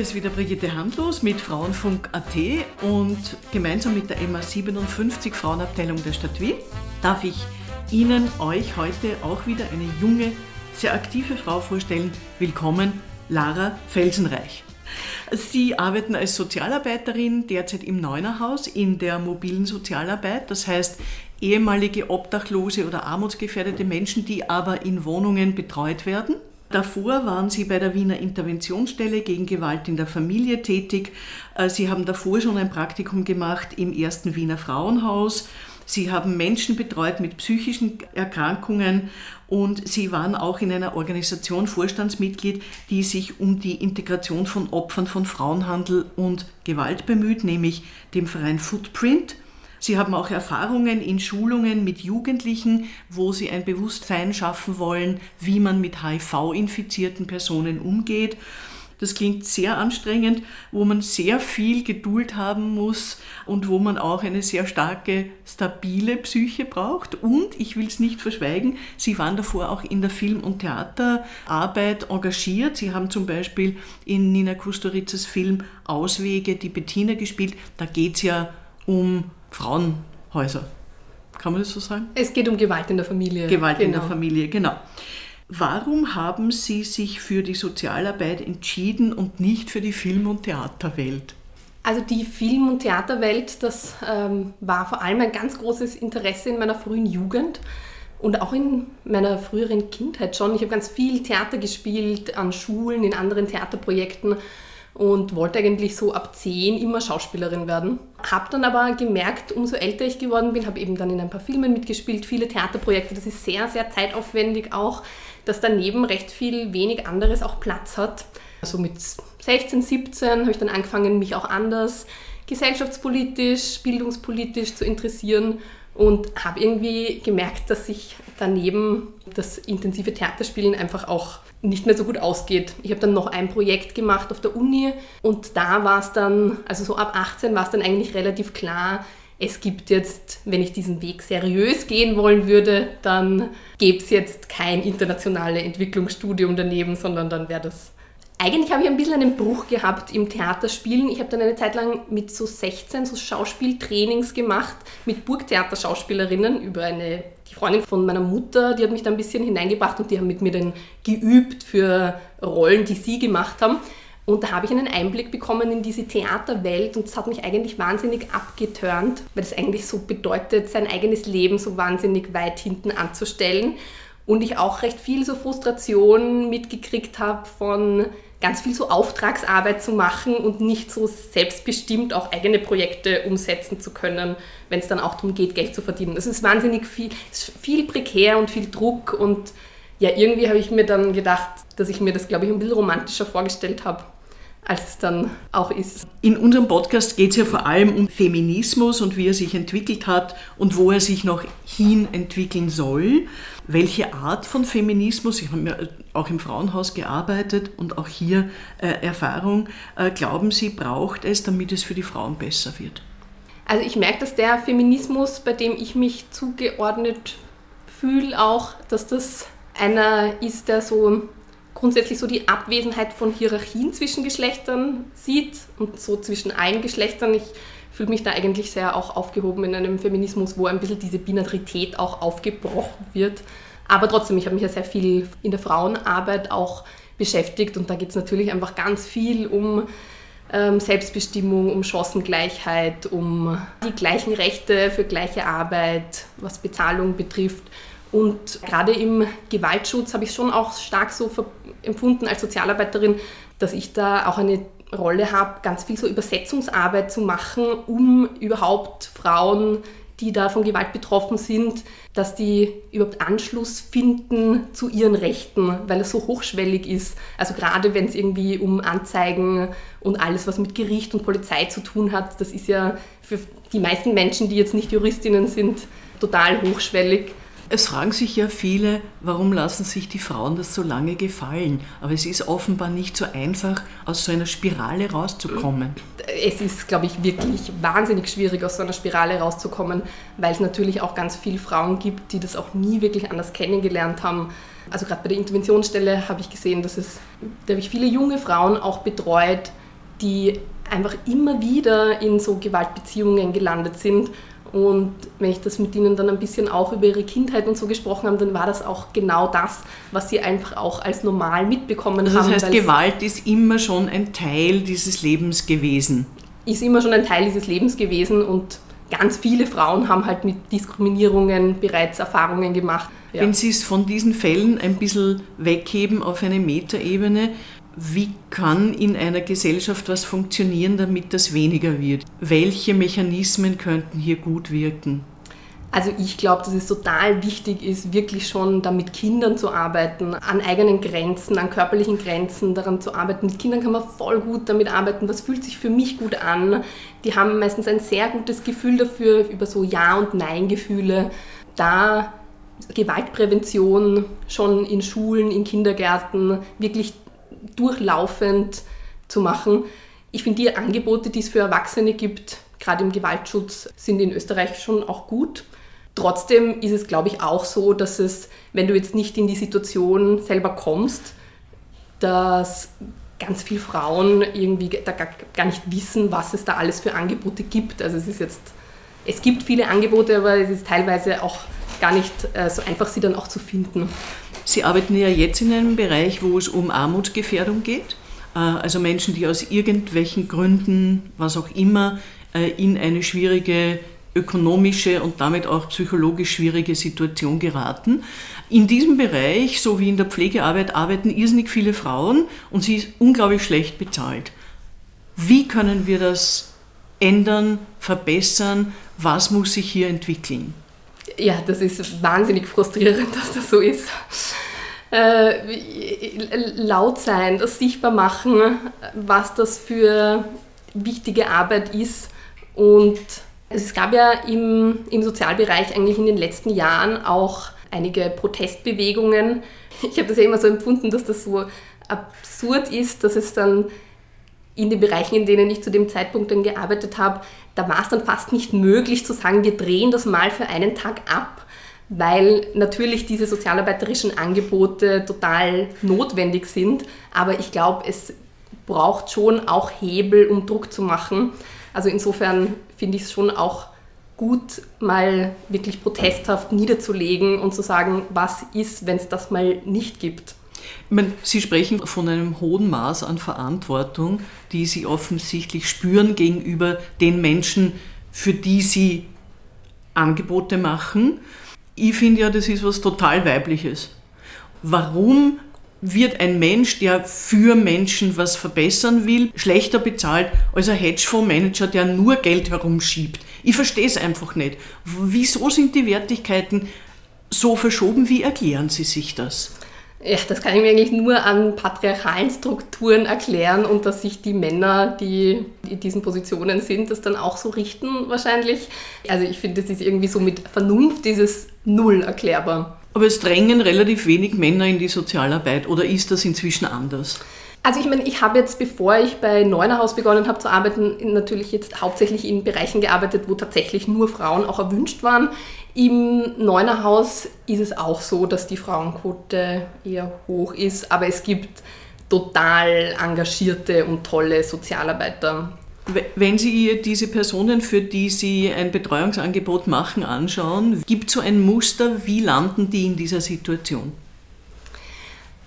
Hier ist wieder Brigitte Handlos mit Frauenfunk.at und gemeinsam mit der MA 57 Frauenabteilung der Stadt Wien darf ich Ihnen, euch heute auch wieder eine junge, sehr aktive Frau vorstellen. Willkommen, Lara Felsenreich. Sie arbeiten als Sozialarbeiterin derzeit im Neunerhaus in der mobilen Sozialarbeit, das heißt ehemalige Obdachlose oder armutsgefährdete Menschen, die aber in Wohnungen betreut werden. Davor waren Sie bei der Wiener Interventionsstelle gegen Gewalt in der Familie tätig. Äh, Sie haben davor schon ein Praktikum gemacht im ersten Wiener Frauenhaus. Sie haben Menschen betreut mit psychischen Erkrankungen und Sie waren auch in einer Organisation Vorstandsmitglied, die sich um die Integration von Opfern von Frauenhandel und Gewalt bemüht, nämlich dem Verein Footprint. Sie haben auch Erfahrungen in Schulungen mit Jugendlichen, wo Sie ein Bewusstsein schaffen wollen, wie man mit HIV-infizierten Personen umgeht. Das klingt sehr anstrengend, wo man sehr viel Geduld haben muss und wo man auch eine sehr starke, stabile Psyche braucht. Und ich will es nicht verschweigen, Sie waren davor auch in der Film- und Theaterarbeit engagiert. Sie haben zum Beispiel in Nina Kustoritzes Film Auswege die Bettina gespielt. Da geht es ja um Frauenhäuser. Kann man das so sagen? Es geht um Gewalt in der Familie. Gewalt genau. in der genau. Familie, genau. Warum haben Sie sich für die Sozialarbeit entschieden und nicht für die Film- und Theaterwelt? Also die Film- und Theaterwelt, das ähm, war vor allem ein ganz großes Interesse in meiner frühen Jugend und auch in meiner früheren Kindheit schon. Ich habe ganz viel Theater gespielt an Schulen, in anderen Theaterprojekten und wollte eigentlich so ab zehn immer Schauspielerin werden. Habe dann aber gemerkt, umso älter ich geworden bin, habe eben dann in ein paar Filmen mitgespielt, viele Theaterprojekte. Das ist sehr, sehr zeitaufwendig auch, dass daneben recht viel wenig anderes auch Platz hat. Also mit 16, 17 habe ich dann angefangen, mich auch anders gesellschaftspolitisch, bildungspolitisch zu interessieren und habe irgendwie gemerkt, dass sich daneben das intensive Theaterspielen einfach auch nicht mehr so gut ausgeht. Ich habe dann noch ein Projekt gemacht auf der Uni und da war es dann, also so ab 18 war es dann eigentlich relativ klar, es gibt jetzt, wenn ich diesen Weg seriös gehen wollen würde, dann gäbe es jetzt kein internationales Entwicklungsstudium daneben, sondern dann wäre das eigentlich habe ich ein bisschen einen Bruch gehabt im Theaterspielen. Ich habe dann eine Zeit lang mit so 16 so Schauspieltrainings gemacht mit Burgtheaterschauspielerinnen über eine die Freundin von meiner Mutter, die hat mich da ein bisschen hineingebracht und die haben mit mir dann geübt für Rollen, die sie gemacht haben. Und da habe ich einen Einblick bekommen in diese Theaterwelt und das hat mich eigentlich wahnsinnig abgeturnt, weil es eigentlich so bedeutet, sein eigenes Leben so wahnsinnig weit hinten anzustellen. Und ich auch recht viel so Frustration mitgekriegt habe von ganz viel so Auftragsarbeit zu machen und nicht so selbstbestimmt auch eigene Projekte umsetzen zu können, wenn es dann auch darum geht, Geld zu verdienen. Es ist wahnsinnig viel, viel prekär und viel Druck und ja, irgendwie habe ich mir dann gedacht, dass ich mir das, glaube ich, ein bisschen romantischer vorgestellt habe als es dann auch ist. In unserem Podcast geht es ja vor allem um Feminismus und wie er sich entwickelt hat und wo er sich noch hin entwickeln soll. Welche Art von Feminismus, ich habe ja auch im Frauenhaus gearbeitet und auch hier äh, Erfahrung, äh, glauben Sie, braucht es, damit es für die Frauen besser wird? Also ich merke, dass der Feminismus, bei dem ich mich zugeordnet fühle, auch, dass das einer ist, der so grundsätzlich so die Abwesenheit von Hierarchien zwischen Geschlechtern sieht und so zwischen allen Geschlechtern. Ich fühle mich da eigentlich sehr auch aufgehoben in einem Feminismus, wo ein bisschen diese Binarität auch aufgebrochen wird. Aber trotzdem, ich habe mich ja sehr viel in der Frauenarbeit auch beschäftigt und da geht es natürlich einfach ganz viel um ähm, Selbstbestimmung, um Chancengleichheit, um die gleichen Rechte für gleiche Arbeit, was Bezahlung betrifft. Und gerade im Gewaltschutz habe ich schon auch stark so empfunden als Sozialarbeiterin, dass ich da auch eine Rolle habe, ganz viel so Übersetzungsarbeit zu machen, um überhaupt Frauen, die da von Gewalt betroffen sind, dass die überhaupt Anschluss finden zu ihren Rechten, weil es so hochschwellig ist. Also gerade wenn es irgendwie um Anzeigen und alles, was mit Gericht und Polizei zu tun hat, das ist ja für die meisten Menschen, die jetzt nicht Juristinnen sind, total hochschwellig. Es fragen sich ja viele, warum lassen sich die Frauen das so lange gefallen? Aber es ist offenbar nicht so einfach, aus so einer Spirale rauszukommen. Es ist, glaube ich, wirklich wahnsinnig schwierig, aus so einer Spirale rauszukommen, weil es natürlich auch ganz viele Frauen gibt, die das auch nie wirklich anders kennengelernt haben. Also gerade bei der Interventionsstelle habe ich gesehen, dass es, da habe ich viele junge Frauen auch betreut, die einfach immer wieder in so Gewaltbeziehungen gelandet sind. Und wenn ich das mit ihnen dann ein bisschen auch über ihre Kindheit und so gesprochen habe, dann war das auch genau das, was sie einfach auch als normal mitbekommen also das haben. Das heißt, Gewalt ist immer schon ein Teil dieses Lebens gewesen. Ist immer schon ein Teil dieses Lebens gewesen und ganz viele Frauen haben halt mit Diskriminierungen bereits Erfahrungen gemacht. Ja. Wenn Sie es von diesen Fällen ein bisschen wegheben auf eine Metaebene, wie kann in einer Gesellschaft was funktionieren, damit das weniger wird? Welche Mechanismen könnten hier gut wirken? Also ich glaube, dass es total wichtig ist, wirklich schon da mit Kindern zu arbeiten, an eigenen Grenzen, an körperlichen Grenzen, daran zu arbeiten. Mit Kindern kann man voll gut damit arbeiten, was fühlt sich für mich gut an. Die haben meistens ein sehr gutes Gefühl dafür, über so Ja- und Nein-Gefühle. Da Gewaltprävention schon in Schulen, in Kindergärten wirklich durchlaufend zu machen. Ich finde, die Angebote, die es für Erwachsene gibt, gerade im Gewaltschutz, sind in Österreich schon auch gut. Trotzdem ist es, glaube ich, auch so, dass es, wenn du jetzt nicht in die Situation selber kommst, dass ganz viele Frauen irgendwie da gar nicht wissen, was es da alles für Angebote gibt. Also es ist jetzt, es gibt viele Angebote, aber es ist teilweise auch gar nicht äh, so einfach, sie dann auch zu finden. Sie arbeiten ja jetzt in einem Bereich, wo es um Armutsgefährdung geht. Äh, also Menschen, die aus irgendwelchen Gründen, was auch immer, äh, in eine schwierige ökonomische und damit auch psychologisch schwierige Situation geraten. In diesem Bereich, so wie in der Pflegearbeit, arbeiten irrsinnig viele Frauen und sie ist unglaublich schlecht bezahlt. Wie können wir das ändern, verbessern? Was muss sich hier entwickeln? Ja, das ist wahnsinnig frustrierend, dass das so ist. Äh, laut sein, das sichtbar machen, was das für wichtige Arbeit ist. Und es gab ja im, im Sozialbereich eigentlich in den letzten Jahren auch einige Protestbewegungen. Ich habe das ja immer so empfunden, dass das so absurd ist, dass es dann in den Bereichen, in denen ich zu dem Zeitpunkt dann gearbeitet habe, da war es dann fast nicht möglich zu sagen, wir drehen das mal für einen Tag ab, weil natürlich diese sozialarbeiterischen Angebote total notwendig sind. Aber ich glaube, es braucht schon auch Hebel, um Druck zu machen. Also insofern finde ich es schon auch gut, mal wirklich protesthaft niederzulegen und zu sagen, was ist, wenn es das mal nicht gibt. Ich meine, Sie sprechen von einem hohen Maß an Verantwortung, die Sie offensichtlich spüren gegenüber den Menschen, für die Sie Angebote machen. Ich finde ja, das ist was total Weibliches. Warum wird ein Mensch, der für Menschen was verbessern will, schlechter bezahlt als ein Hedgefondsmanager, der nur Geld herumschiebt? Ich verstehe es einfach nicht. Wieso sind die Wertigkeiten so verschoben? Wie erklären Sie sich das? Ja, das kann ich mir eigentlich nur an patriarchalen Strukturen erklären und dass sich die Männer, die in diesen Positionen sind, das dann auch so richten wahrscheinlich. Also ich finde, das ist irgendwie so mit Vernunft dieses Null erklärbar. Aber es drängen relativ wenig Männer in die Sozialarbeit oder ist das inzwischen anders? Also ich meine, ich habe jetzt, bevor ich bei Neunerhaus begonnen habe zu arbeiten, natürlich jetzt hauptsächlich in Bereichen gearbeitet, wo tatsächlich nur Frauen auch erwünscht waren. Im Neunerhaus ist es auch so, dass die Frauenquote eher hoch ist, aber es gibt total engagierte und tolle Sozialarbeiter. Wenn Sie diese Personen, für die Sie ein Betreuungsangebot machen, anschauen, gibt es so ein Muster, wie landen die in dieser Situation?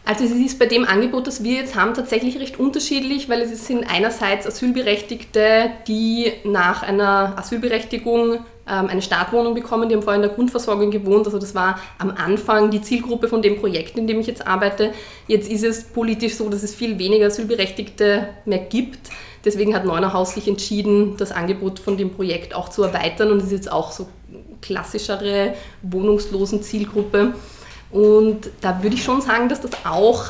Also es ist bei dem Angebot, das wir jetzt haben, tatsächlich recht unterschiedlich, weil es sind einerseits Asylberechtigte, die nach einer Asylberechtigung eine Startwohnung bekommen, die haben vorher in der Grundversorgung gewohnt. Also das war am Anfang die Zielgruppe von dem Projekt, in dem ich jetzt arbeite. Jetzt ist es politisch so, dass es viel weniger Asylberechtigte mehr gibt. Deswegen hat Neunerhaus sich entschieden, das Angebot von dem Projekt auch zu erweitern und ist jetzt auch so klassischere wohnungslosen Zielgruppe. Und da würde ich schon sagen, dass das auch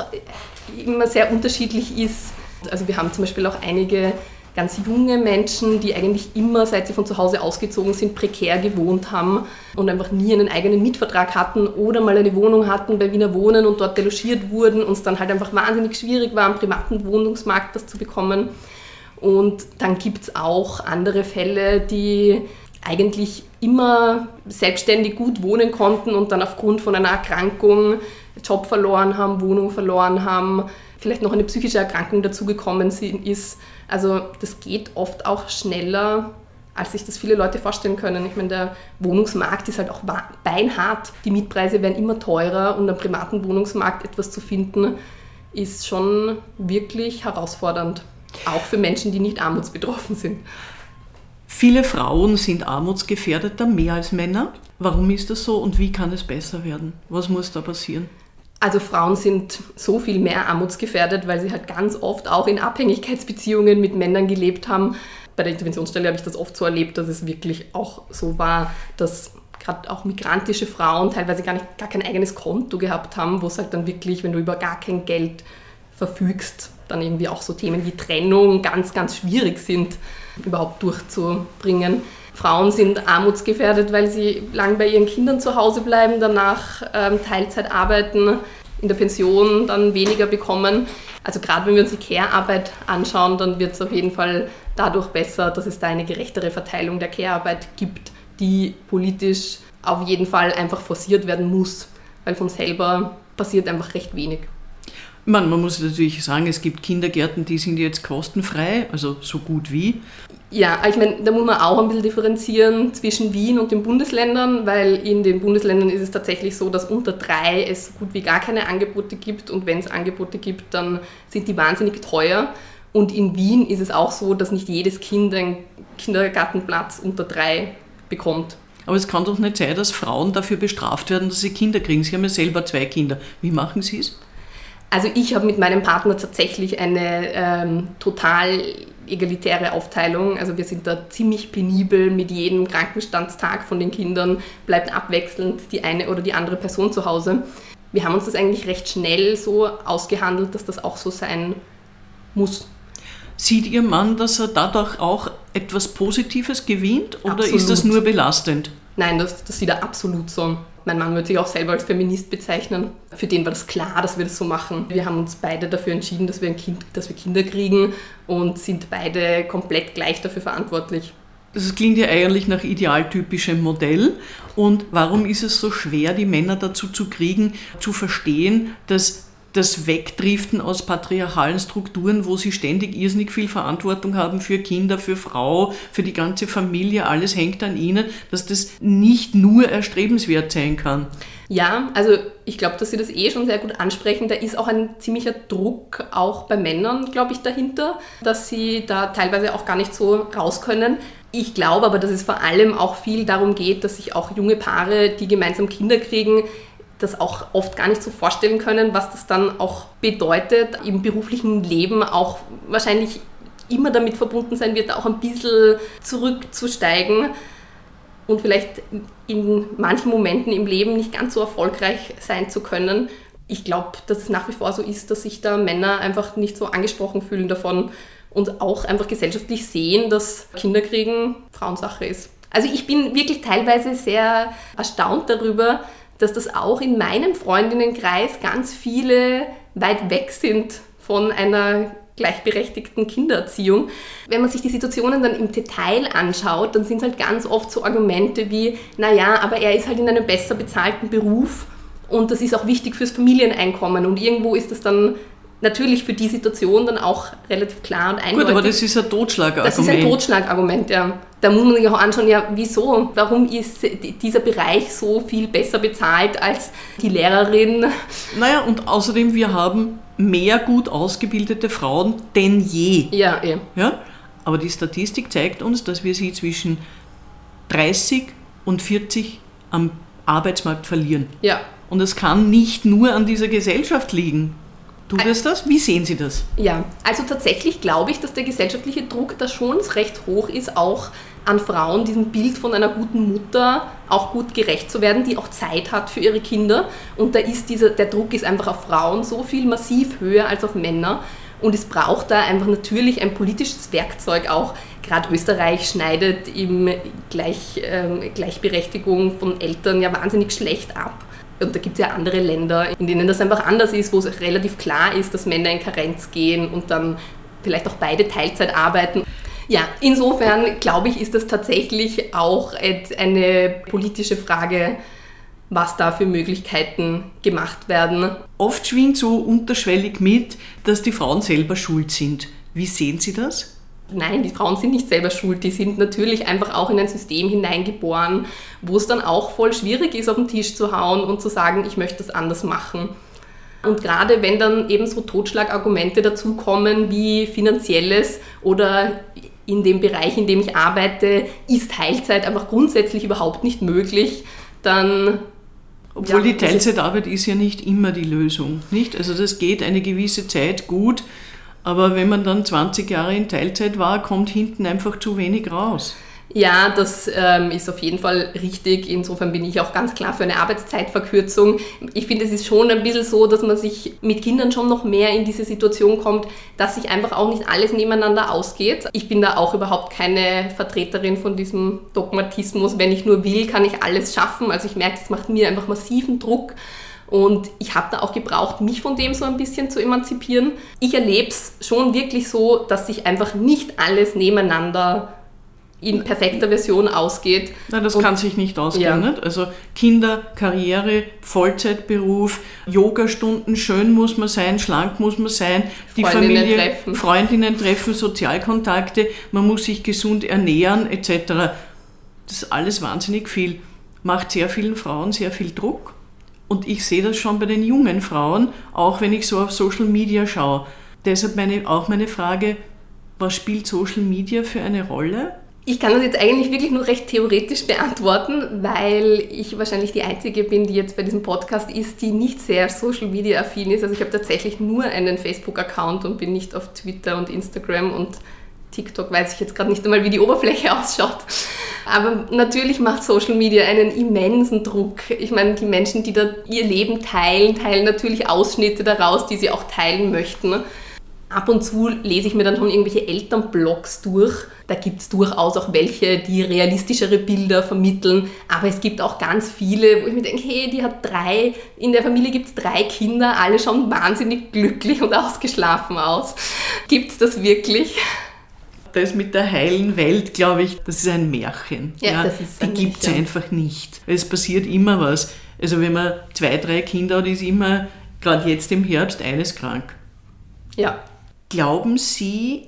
immer sehr unterschiedlich ist. Also wir haben zum Beispiel auch einige ganz junge Menschen, die eigentlich immer, seit sie von zu Hause ausgezogen sind, prekär gewohnt haben und einfach nie einen eigenen Mietvertrag hatten oder mal eine Wohnung hatten bei Wiener Wohnen und dort delogiert wurden und es dann halt einfach wahnsinnig schwierig war, am privaten Wohnungsmarkt das zu bekommen. Und dann gibt es auch andere Fälle, die eigentlich immer selbstständig gut wohnen konnten und dann aufgrund von einer Erkrankung Job verloren haben, Wohnung verloren haben, vielleicht noch eine psychische Erkrankung dazugekommen ist. Also das geht oft auch schneller, als sich das viele Leute vorstellen können. Ich meine, der Wohnungsmarkt ist halt auch beinhart. Die Mietpreise werden immer teurer und am privaten Wohnungsmarkt etwas zu finden, ist schon wirklich herausfordernd. Auch für Menschen, die nicht armutsbetroffen sind. Viele Frauen sind armutsgefährdeter, mehr als Männer. Warum ist das so und wie kann es besser werden? Was muss da passieren? Also Frauen sind so viel mehr armutsgefährdet, weil sie halt ganz oft auch in Abhängigkeitsbeziehungen mit Männern gelebt haben. Bei der Interventionsstelle habe ich das oft so erlebt, dass es wirklich auch so war, dass gerade auch migrantische Frauen teilweise gar, nicht, gar kein eigenes Konto gehabt haben, wo es halt dann wirklich, wenn du über gar kein Geld verfügst, dann irgendwie auch so Themen wie Trennung ganz, ganz schwierig sind, überhaupt durchzubringen. Frauen sind armutsgefährdet, weil sie lang bei ihren Kindern zu Hause bleiben, danach ähm, Teilzeit arbeiten, in der Pension dann weniger bekommen. Also gerade wenn wir uns die Care-Arbeit anschauen, dann wird es auf jeden Fall dadurch besser, dass es da eine gerechtere Verteilung der Care-Arbeit gibt, die politisch auf jeden Fall einfach forciert werden muss, weil von selber passiert einfach recht wenig. Man, man muss natürlich sagen, es gibt Kindergärten, die sind jetzt kostenfrei, also so gut wie. Ja, ich meine, da muss man auch ein bisschen differenzieren zwischen Wien und den Bundesländern, weil in den Bundesländern ist es tatsächlich so, dass unter drei es so gut wie gar keine Angebote gibt und wenn es Angebote gibt, dann sind die wahnsinnig teuer. Und in Wien ist es auch so, dass nicht jedes Kind einen Kindergartenplatz unter drei bekommt. Aber es kann doch nicht sein, dass Frauen dafür bestraft werden, dass sie Kinder kriegen. Sie haben ja selber zwei Kinder. Wie machen Sie es? Also ich habe mit meinem Partner tatsächlich eine ähm, total egalitäre Aufteilung. Also wir sind da ziemlich penibel mit jedem Krankenstandstag von den Kindern, bleibt abwechselnd die eine oder die andere Person zu Hause. Wir haben uns das eigentlich recht schnell so ausgehandelt, dass das auch so sein muss. Sieht Ihr Mann, dass er dadurch auch etwas Positives gewinnt oder absolut. ist das nur belastend? Nein, das, das sieht er absolut so. Mein Mann würde sich auch selber als Feminist bezeichnen. Für den war das klar, dass wir das so machen. Wir haben uns beide dafür entschieden, dass wir, ein kind, dass wir Kinder kriegen und sind beide komplett gleich dafür verantwortlich. Das klingt ja eigentlich nach idealtypischem Modell. Und warum ist es so schwer, die Männer dazu zu kriegen, zu verstehen, dass das Wegdriften aus patriarchalen Strukturen, wo sie ständig irrsinnig viel Verantwortung haben für Kinder, für Frau, für die ganze Familie, alles hängt an ihnen, dass das nicht nur erstrebenswert sein kann. Ja, also ich glaube, dass Sie das eh schon sehr gut ansprechen. Da ist auch ein ziemlicher Druck auch bei Männern, glaube ich, dahinter, dass sie da teilweise auch gar nicht so raus können. Ich glaube aber, dass es vor allem auch viel darum geht, dass sich auch junge Paare, die gemeinsam Kinder kriegen, das auch oft gar nicht so vorstellen können, was das dann auch bedeutet, im beruflichen Leben auch wahrscheinlich immer damit verbunden sein wird, auch ein bisschen zurückzusteigen und vielleicht in manchen Momenten im Leben nicht ganz so erfolgreich sein zu können. Ich glaube, dass es nach wie vor so ist, dass sich da Männer einfach nicht so angesprochen fühlen davon und auch einfach gesellschaftlich sehen, dass Kinderkriegen Frauensache ist. Also ich bin wirklich teilweise sehr erstaunt darüber, dass das auch in meinem Freundinnenkreis ganz viele weit weg sind von einer gleichberechtigten Kindererziehung. Wenn man sich die Situationen dann im Detail anschaut, dann sind es halt ganz oft so Argumente wie, naja, aber er ist halt in einem besser bezahlten Beruf und das ist auch wichtig fürs Familieneinkommen und irgendwo ist das dann natürlich für die Situation dann auch relativ klar und eindeutig. Gut, aber das ist ein Totschlagargument. Das ist ein Totschlagargument, ja. Da muss man sich auch anschauen, ja, wieso? Warum ist dieser Bereich so viel besser bezahlt als die Lehrerin? Naja, und außerdem, wir haben mehr gut ausgebildete Frauen denn je. Ja, eh. ja? Aber die Statistik zeigt uns, dass wir sie zwischen 30 und 40 am Arbeitsmarkt verlieren. Ja. Und es kann nicht nur an dieser Gesellschaft liegen. Tut es das? Wie sehen Sie das? Ja, also tatsächlich glaube ich, dass der gesellschaftliche Druck da schon recht hoch ist, auch an Frauen diesem Bild von einer guten Mutter auch gut gerecht zu werden, die auch Zeit hat für ihre Kinder. Und da ist dieser, der Druck ist einfach auf Frauen so viel massiv höher als auf Männer. Und es braucht da einfach natürlich ein politisches Werkzeug auch. Gerade Österreich schneidet im Gleich, äh, Gleichberechtigung von Eltern ja wahnsinnig schlecht ab. Und da gibt es ja andere Länder, in denen das einfach anders ist, wo es relativ klar ist, dass Männer in Karenz gehen und dann vielleicht auch beide Teilzeit arbeiten. Ja, insofern glaube ich, ist das tatsächlich auch eine politische Frage, was da für Möglichkeiten gemacht werden. Oft schwingt so unterschwellig mit, dass die Frauen selber schuld sind. Wie sehen Sie das? Nein, die Frauen sind nicht selber schuld, die sind natürlich einfach auch in ein System hineingeboren, wo es dann auch voll schwierig ist, auf den Tisch zu hauen und zu sagen, ich möchte das anders machen. Und gerade wenn dann eben so Totschlagargumente dazukommen wie finanzielles oder in dem Bereich, in dem ich arbeite, ist Teilzeit einfach grundsätzlich überhaupt nicht möglich, dann obwohl ja, die Teilzeitarbeit ist ja nicht immer die Lösung, nicht? Also das geht eine gewisse Zeit gut, aber wenn man dann 20 Jahre in Teilzeit war, kommt hinten einfach zu wenig raus. Ja, das ähm, ist auf jeden Fall richtig. Insofern bin ich auch ganz klar für eine Arbeitszeitverkürzung. Ich finde, es ist schon ein bisschen so, dass man sich mit Kindern schon noch mehr in diese Situation kommt, dass sich einfach auch nicht alles nebeneinander ausgeht. Ich bin da auch überhaupt keine Vertreterin von diesem Dogmatismus. Wenn ich nur will, kann ich alles schaffen. Also ich merke, das macht mir einfach massiven Druck. Und ich habe da auch gebraucht, mich von dem so ein bisschen zu emanzipieren. Ich erlebe es schon wirklich so, dass sich einfach nicht alles nebeneinander in perfekter Version ausgeht. Nein, das und, kann sich nicht ausgehen. Ja. Nicht? Also Kinder, Karriere, Vollzeitberuf, Yogastunden, schön muss man sein, schlank muss man sein, die Freundinnen Familie, treffen. Freundinnen treffen, Sozialkontakte, man muss sich gesund ernähren etc. Das ist alles wahnsinnig viel. Macht sehr vielen Frauen sehr viel Druck. Und ich sehe das schon bei den jungen Frauen, auch wenn ich so auf Social Media schaue. Deshalb meine, auch meine Frage, was spielt Social Media für eine Rolle? Ich kann das jetzt eigentlich wirklich nur recht theoretisch beantworten, weil ich wahrscheinlich die Einzige bin, die jetzt bei diesem Podcast ist, die nicht sehr Social Media affin ist. Also ich habe tatsächlich nur einen Facebook-Account und bin nicht auf Twitter und Instagram und TikTok weiß ich jetzt gerade nicht einmal, wie die Oberfläche ausschaut. Aber natürlich macht Social Media einen immensen Druck. Ich meine, die Menschen, die da ihr Leben teilen, teilen natürlich Ausschnitte daraus, die sie auch teilen möchten. Ab und zu lese ich mir dann schon irgendwelche Elternblogs durch. Da gibt es durchaus auch welche, die realistischere Bilder vermitteln. Aber es gibt auch ganz viele, wo ich mir denke, hey, die hat drei, in der Familie gibt es drei Kinder, alle schauen wahnsinnig glücklich und ausgeschlafen aus. Gibt es das wirklich? Das mit der heilen Welt, glaube ich, das ist ein Märchen. Ja, ja das ist Die gibt es einfach nicht. Es passiert immer was. Also wenn man zwei, drei Kinder hat, ist immer, gerade jetzt im Herbst, eines krank. Ja, Glauben Sie,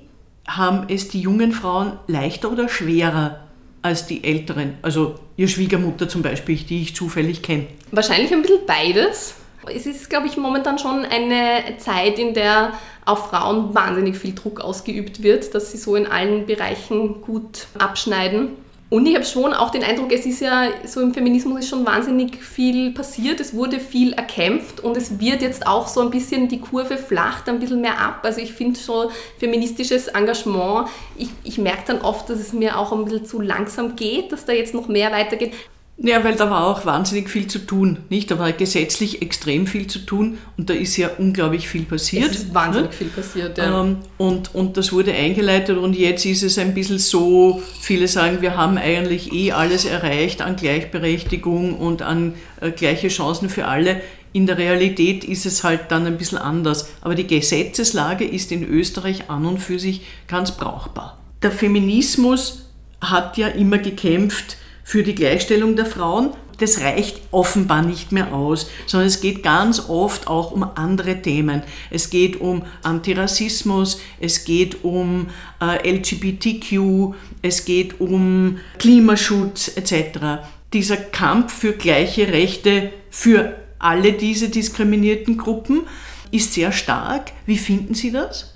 haben es die jungen Frauen leichter oder schwerer als die älteren? Also Ihr Schwiegermutter zum Beispiel, die ich zufällig kenne. Wahrscheinlich ein bisschen beides. Es ist, glaube ich, momentan schon eine Zeit, in der auf Frauen wahnsinnig viel Druck ausgeübt wird, dass sie so in allen Bereichen gut abschneiden. Und ich habe schon auch den Eindruck, es ist ja so im Feminismus ist schon wahnsinnig viel passiert, es wurde viel erkämpft und es wird jetzt auch so ein bisschen die Kurve flacht ein bisschen mehr ab. Also ich finde schon feministisches Engagement, ich, ich merke dann oft, dass es mir auch ein bisschen zu langsam geht, dass da jetzt noch mehr weitergeht. Ja, weil da war auch wahnsinnig viel zu tun, nicht? Da war gesetzlich extrem viel zu tun und da ist ja unglaublich viel passiert. Es ist wahnsinnig ne? viel passiert, ja. Ähm, und, und das wurde eingeleitet und jetzt ist es ein bisschen so, viele sagen, wir haben eigentlich eh alles erreicht an Gleichberechtigung und an äh, gleiche Chancen für alle. In der Realität ist es halt dann ein bisschen anders. Aber die Gesetzeslage ist in Österreich an und für sich ganz brauchbar. Der Feminismus hat ja immer gekämpft, für die Gleichstellung der Frauen. Das reicht offenbar nicht mehr aus, sondern es geht ganz oft auch um andere Themen. Es geht um Antirassismus, es geht um äh, LGBTQ, es geht um Klimaschutz etc. Dieser Kampf für gleiche Rechte für alle diese diskriminierten Gruppen ist sehr stark. Wie finden Sie das?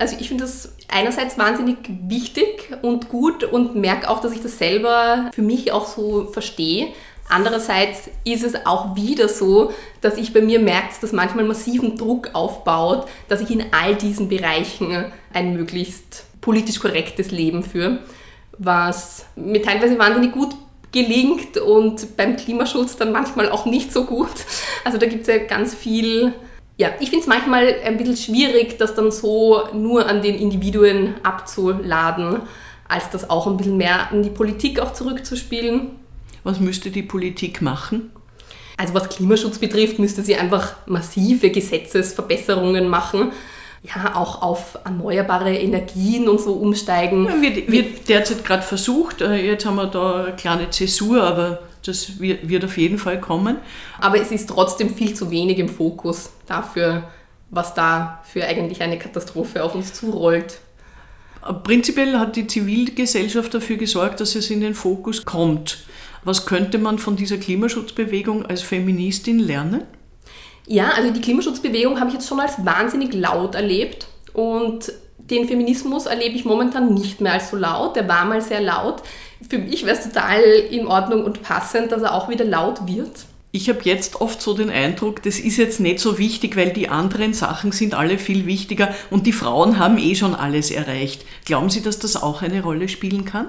Also ich finde das einerseits wahnsinnig wichtig und gut und merke auch, dass ich das selber für mich auch so verstehe. Andererseits ist es auch wieder so, dass ich bei mir merke, dass das manchmal massiven Druck aufbaut, dass ich in all diesen Bereichen ein möglichst politisch korrektes Leben führe, was mir teilweise wahnsinnig gut gelingt und beim Klimaschutz dann manchmal auch nicht so gut. Also da gibt es ja ganz viel ja, ich finde es manchmal ein bisschen schwierig, das dann so nur an den Individuen abzuladen, als das auch ein bisschen mehr an die Politik auch zurückzuspielen. Was müsste die Politik machen? Also was Klimaschutz betrifft, müsste sie einfach massive Gesetzesverbesserungen machen. Ja, auch auf erneuerbare Energien und so umsteigen. Ja, wird, wird derzeit gerade versucht. Äh, jetzt haben wir da eine kleine Zäsur, aber Das wird auf jeden Fall kommen. Aber es ist trotzdem viel zu wenig im Fokus dafür, was da für eigentlich eine Katastrophe auf uns zurollt. Prinzipiell hat die Zivilgesellschaft dafür gesorgt, dass es in den Fokus kommt. Was könnte man von dieser Klimaschutzbewegung als Feministin lernen? Ja, also die Klimaschutzbewegung habe ich jetzt schon als wahnsinnig laut erlebt und den Feminismus erlebe ich momentan nicht mehr als so laut. Der war mal sehr laut. Für mich wäre es total in Ordnung und passend, dass er auch wieder laut wird. Ich habe jetzt oft so den Eindruck, das ist jetzt nicht so wichtig, weil die anderen Sachen sind alle viel wichtiger und die Frauen haben eh schon alles erreicht. Glauben Sie, dass das auch eine Rolle spielen kann?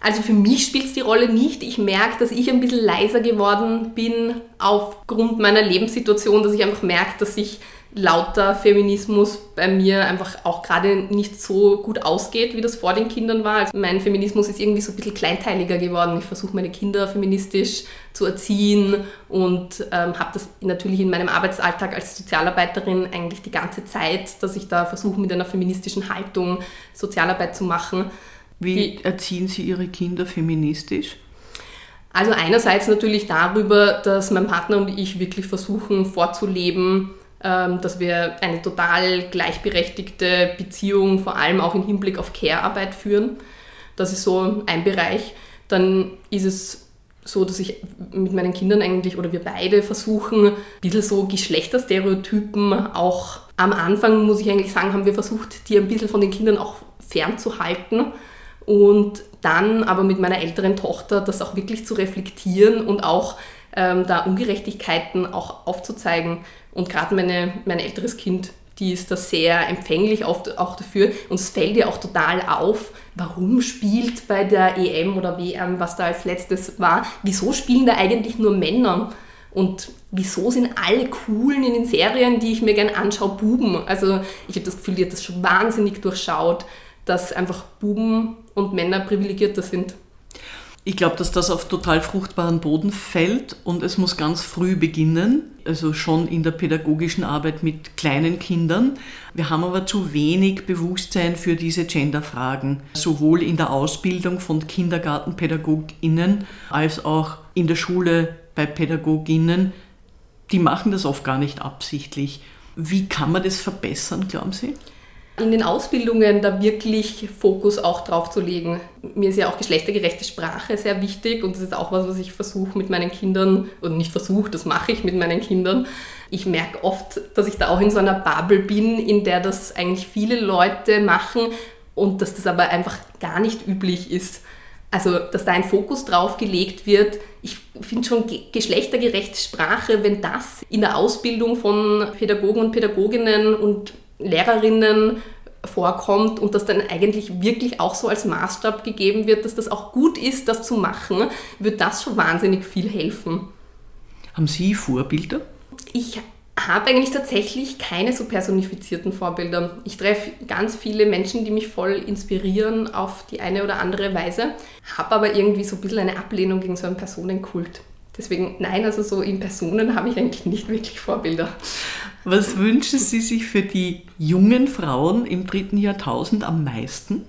Also für mich spielt es die Rolle nicht. Ich merke, dass ich ein bisschen leiser geworden bin aufgrund meiner Lebenssituation, dass ich einfach merke, dass ich lauter Feminismus bei mir einfach auch gerade nicht so gut ausgeht, wie das vor den Kindern war. Also mein Feminismus ist irgendwie so ein bisschen kleinteiliger geworden. Ich versuche meine Kinder feministisch zu erziehen und ähm, habe das natürlich in meinem Arbeitsalltag als Sozialarbeiterin eigentlich die ganze Zeit, dass ich da versuche mit einer feministischen Haltung Sozialarbeit zu machen. Wie die, erziehen Sie Ihre Kinder feministisch? Also einerseits natürlich darüber, dass mein Partner und ich wirklich versuchen vorzuleben, dass wir eine total gleichberechtigte Beziehung, vor allem auch im Hinblick auf Care-Arbeit führen. Das ist so ein Bereich. Dann ist es so, dass ich mit meinen Kindern eigentlich oder wir beide versuchen, ein bisschen so Geschlechterstereotypen auch am Anfang, muss ich eigentlich sagen, haben wir versucht, die ein bisschen von den Kindern auch fernzuhalten und dann aber mit meiner älteren Tochter das auch wirklich zu reflektieren und auch ähm, da Ungerechtigkeiten auch aufzuzeigen. Und gerade meine, mein älteres Kind, die ist da sehr empfänglich auch dafür. Und es fällt ihr auch total auf, warum spielt bei der EM oder WM, was da als letztes war, wieso spielen da eigentlich nur Männer? Und wieso sind alle coolen in den Serien, die ich mir gerne anschaue, Buben? Also ich habe das Gefühl, die hat das schon wahnsinnig durchschaut, dass einfach Buben und Männer privilegierter sind. Ich glaube, dass das auf total fruchtbaren Boden fällt und es muss ganz früh beginnen, also schon in der pädagogischen Arbeit mit kleinen Kindern. Wir haben aber zu wenig Bewusstsein für diese Genderfragen, sowohl in der Ausbildung von Kindergartenpädagoginnen als auch in der Schule bei Pädagoginnen. Die machen das oft gar nicht absichtlich. Wie kann man das verbessern, glauben Sie? In den Ausbildungen da wirklich Fokus auch drauf zu legen. Mir ist ja auch geschlechtergerechte Sprache sehr wichtig und das ist auch was, was ich versuche mit meinen Kindern, oder nicht versuche, das mache ich mit meinen Kindern. Ich merke oft, dass ich da auch in so einer Bubble bin, in der das eigentlich viele Leute machen und dass das aber einfach gar nicht üblich ist. Also, dass da ein Fokus drauf gelegt wird. Ich finde schon geschlechtergerechte Sprache, wenn das in der Ausbildung von Pädagogen und Pädagoginnen und Lehrerinnen vorkommt und das dann eigentlich wirklich auch so als Maßstab gegeben wird, dass das auch gut ist, das zu machen, wird das schon wahnsinnig viel helfen. Haben Sie Vorbilder? Ich habe eigentlich tatsächlich keine so personifizierten Vorbilder. Ich treffe ganz viele Menschen, die mich voll inspirieren auf die eine oder andere Weise, habe aber irgendwie so ein bisschen eine Ablehnung gegen so einen Personenkult. Deswegen, nein, also so in Personen habe ich eigentlich nicht wirklich Vorbilder. Was wünschen Sie sich für die jungen Frauen im dritten Jahrtausend am meisten?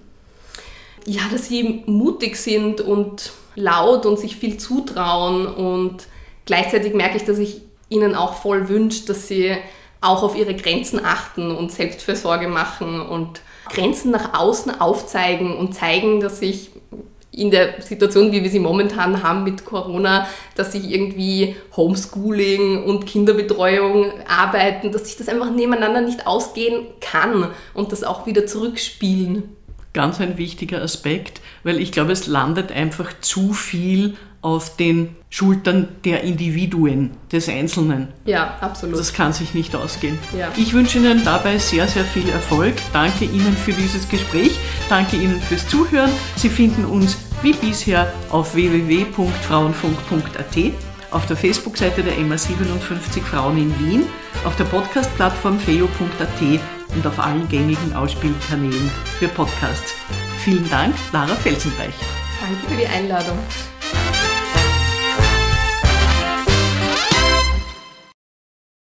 Ja, dass sie mutig sind und laut und sich viel zutrauen und gleichzeitig merke ich, dass ich ihnen auch voll wünsche, dass sie auch auf ihre Grenzen achten und Selbstfürsorge machen und Grenzen nach außen aufzeigen und zeigen, dass ich in der Situation, wie wir sie momentan haben mit Corona, dass sich irgendwie Homeschooling und Kinderbetreuung arbeiten, dass sich das einfach nebeneinander nicht ausgehen kann und das auch wieder zurückspielen. Ganz ein wichtiger Aspekt, weil ich glaube, es landet einfach zu viel auf den Schultern der Individuen, des Einzelnen. Ja, absolut. Das kann sich nicht ausgehen. Ja. Ich wünsche Ihnen dabei sehr, sehr viel Erfolg. Danke Ihnen für dieses Gespräch. Danke Ihnen fürs Zuhören. Sie finden uns wie bisher auf www.frauenfunk.at, auf der Facebook-Seite der MA57 Frauen in Wien, auf der Podcast-Plattform feo.at und auf allen gängigen Ausspielkanälen für Podcasts. Vielen Dank, Lara Felsenreich. Danke für die Einladung.